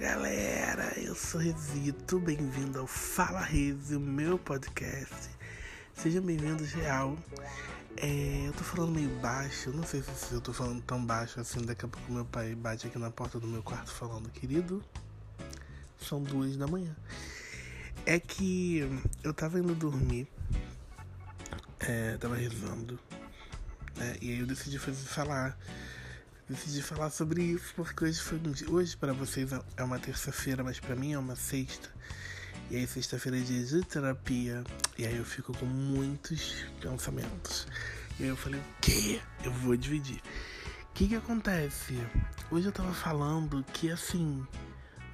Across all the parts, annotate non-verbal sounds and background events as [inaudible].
galera, eu sou Rezito, bem-vindo ao Fala Reze, o meu podcast. Sejam bem-vindos, real. É, eu tô falando meio baixo, não sei se eu tô falando tão baixo assim, daqui a pouco meu pai bate aqui na porta do meu quarto falando, querido, são duas da manhã. É que eu tava indo dormir, é, tava rezando, né, e aí eu decidi fazer, falar decidi falar sobre isso porque hoje foi um dia. Hoje para vocês é uma terça-feira, mas para mim é uma sexta. E aí sexta-feira é dia de terapia. E aí eu fico com muitos pensamentos. E aí eu falei, o quê? Eu vou dividir. O que que acontece? Hoje eu tava falando que assim,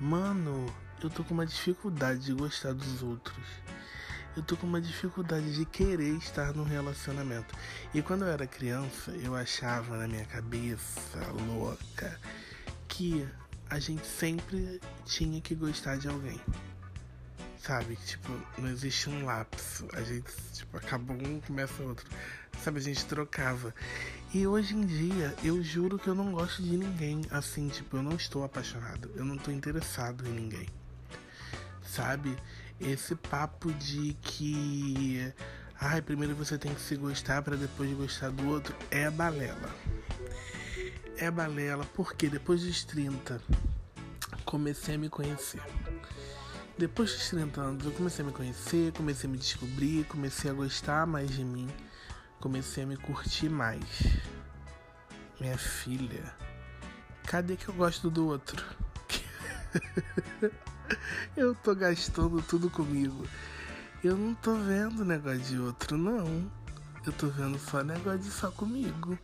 mano, eu tô com uma dificuldade de gostar dos outros. Eu tô com uma dificuldade de querer estar num relacionamento. E quando eu era criança, eu achava na minha cabeça louca que a gente sempre tinha que gostar de alguém. Sabe? Tipo, não existe um lapso. A gente, tipo, acaba um, começa outro. Sabe? A gente trocava. E hoje em dia, eu juro que eu não gosto de ninguém. Assim, tipo, eu não estou apaixonado. Eu não tô interessado em ninguém. Sabe? Esse papo de que. Ai, primeiro você tem que se gostar para depois gostar do outro é balela. É balela porque depois dos 30 comecei a me conhecer. Depois dos 30 anos eu comecei a me conhecer, comecei a me descobrir, comecei a gostar mais de mim, comecei a me curtir mais. Minha filha, cadê que eu gosto do outro? [laughs] [laughs] eu tô gastando tudo comigo. Eu não tô vendo negócio de outro, não. Eu tô vendo só negócio de só comigo.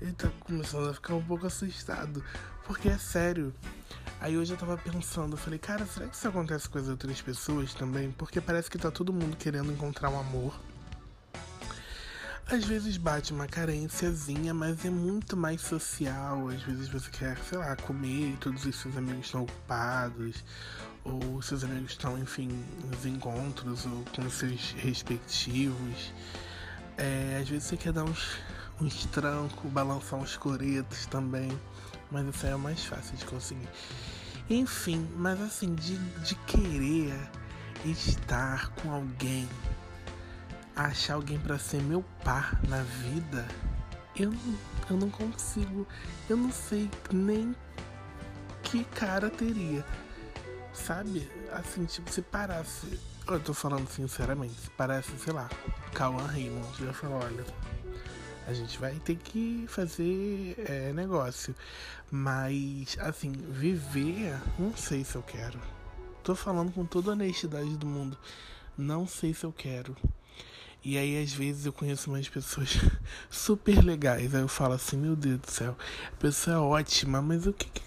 Ele tá começando a ficar um pouco assustado. Porque é sério. Aí hoje eu tava pensando, eu falei, cara, será que isso acontece com as outras pessoas também? Porque parece que tá todo mundo querendo encontrar um amor. Às vezes bate uma carênciazinha, mas é muito mais social. Às vezes você quer, sei lá, comer e todos os seus amigos estão ocupados. Ou seus amigos estão, enfim, nos encontros ou com seus respectivos. É, às vezes você quer dar uns, uns trancos, balançar uns coretos também. Mas isso aí é o mais fácil de conseguir. Enfim, mas assim, de, de querer estar com alguém achar alguém para ser meu par na vida, eu, eu não consigo. Eu não sei nem que cara teria. Sabe? Assim, tipo, se parasse. Eu tô falando sinceramente, se parasse, sei lá, Cauã Raymond, eu falo, olha, a gente vai ter que fazer é, negócio. Mas, assim, viver, não sei se eu quero. Tô falando com toda honestidade do mundo. Não sei se eu quero. E aí, às vezes, eu conheço umas pessoas [laughs] super legais. Aí eu falo assim: Meu Deus do céu, a pessoa é ótima, mas o que, que.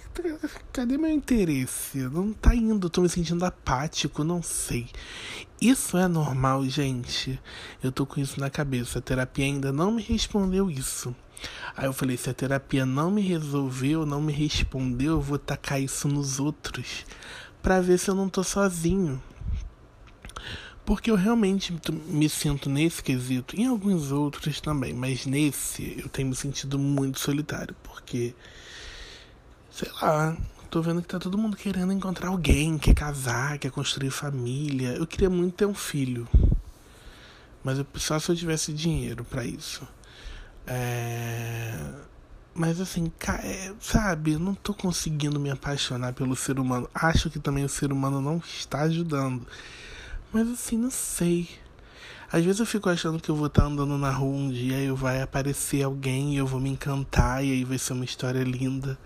Cadê meu interesse? Não tá indo, tô me sentindo apático, não sei. Isso é normal, gente. Eu tô com isso na cabeça. A terapia ainda não me respondeu isso. Aí eu falei: se a terapia não me resolveu, não me respondeu, eu vou tacar isso nos outros. Pra ver se eu não tô sozinho. Porque eu realmente me sinto nesse quesito, em alguns outros também, mas nesse eu tenho me sentido muito solitário, porque, sei lá, tô vendo que tá todo mundo querendo encontrar alguém, quer casar, quer construir família. Eu queria muito ter um filho, mas eu, só se eu tivesse dinheiro para isso. É... Mas assim, é, sabe, não tô conseguindo me apaixonar pelo ser humano. Acho que também o ser humano não está ajudando. Mas assim, não sei. Às vezes eu fico achando que eu vou estar andando na rua um dia e vai aparecer alguém e eu vou me encantar e aí vai ser uma história linda.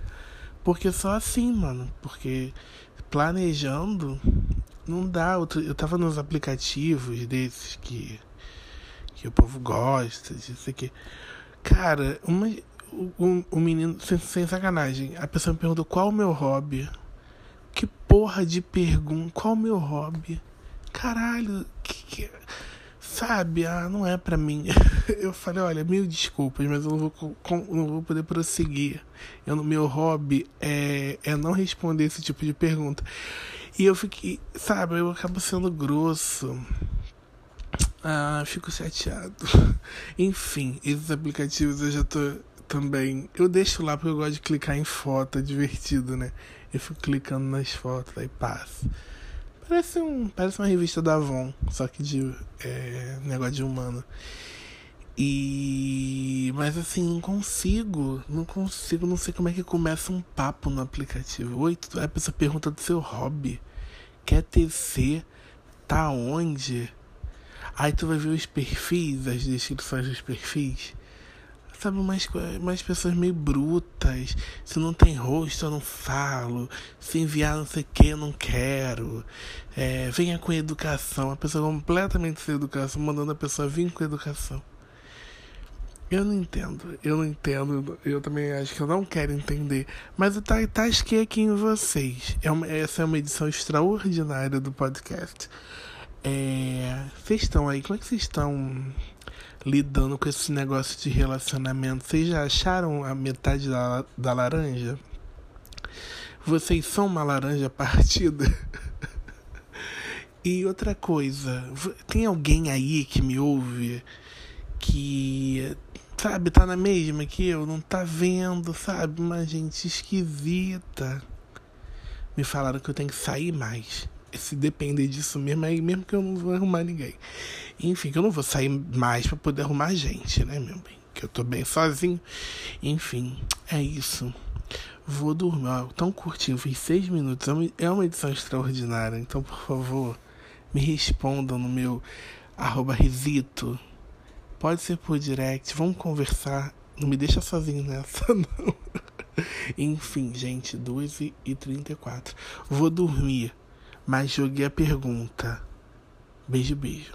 Porque só assim, mano. Porque planejando não dá. Eu tava nos aplicativos desses que, que o povo gosta, disso aqui. Cara, uma, um, um menino, sem, sem sacanagem, a pessoa me perguntou qual o meu hobby. Que porra de pergunta, qual o meu hobby? Caralho, que, que, sabe, ah, não é para mim. [laughs] Eu falei, olha, mil desculpas, mas eu não vou, não vou poder prosseguir. Eu, meu hobby é, é não responder esse tipo de pergunta. E eu fiquei, sabe, eu acabo sendo grosso. Ah, fico chateado. [laughs] Enfim, esses aplicativos eu já tô também. Eu deixo lá porque eu gosto de clicar em foto, é divertido, né? Eu fico clicando nas fotos, aí passo. Parece, um, parece uma revista da Avon, só que de é, negócio de humano. E. Mas assim, não consigo. Não consigo, não sei como é que começa um papo no aplicativo. Oi, a pessoa pergunta do seu hobby. Quer tecer? Tá onde? Aí tu vai ver os perfis, as descrições dos perfis. Sabe, umas, umas pessoas meio brutas. Se não tem rosto, eu não falo. Se enviar não sei o que, eu não quero. É, venha com educação. A pessoa completamente sem educação, mandando a pessoa vir com educação. Eu não entendo, eu não entendo, eu também acho que eu não quero entender. Mas eu tasquei aqui em vocês. É uma, essa é uma edição extraordinária do podcast. É, vocês estão aí, como é que vocês estão lidando com esse negócio de relacionamento? Vocês já acharam a metade da, da laranja? Vocês são uma laranja [laughs] partida? e outra coisa, tem alguém aí que me ouve que, sabe, tá na mesma que eu, não tá vendo, sabe? Uma gente esquisita. Me falaram que eu tenho que sair mais se depender disso mesmo, aí mesmo que eu não vou arrumar ninguém. Enfim, que eu não vou sair mais para poder arrumar gente, né, meu bem? Que eu tô bem sozinho. Enfim, é isso. Vou dormir. Ó, tão curtinho, fiz seis minutos. É uma edição extraordinária. Então, por favor, me respondam no meu arroba risito. Pode ser por direct. Vamos conversar. Não me deixa sozinho nessa, [laughs] não. Enfim, gente, 2h34. Vou dormir mas joguei a pergunta. Beijo, beijo.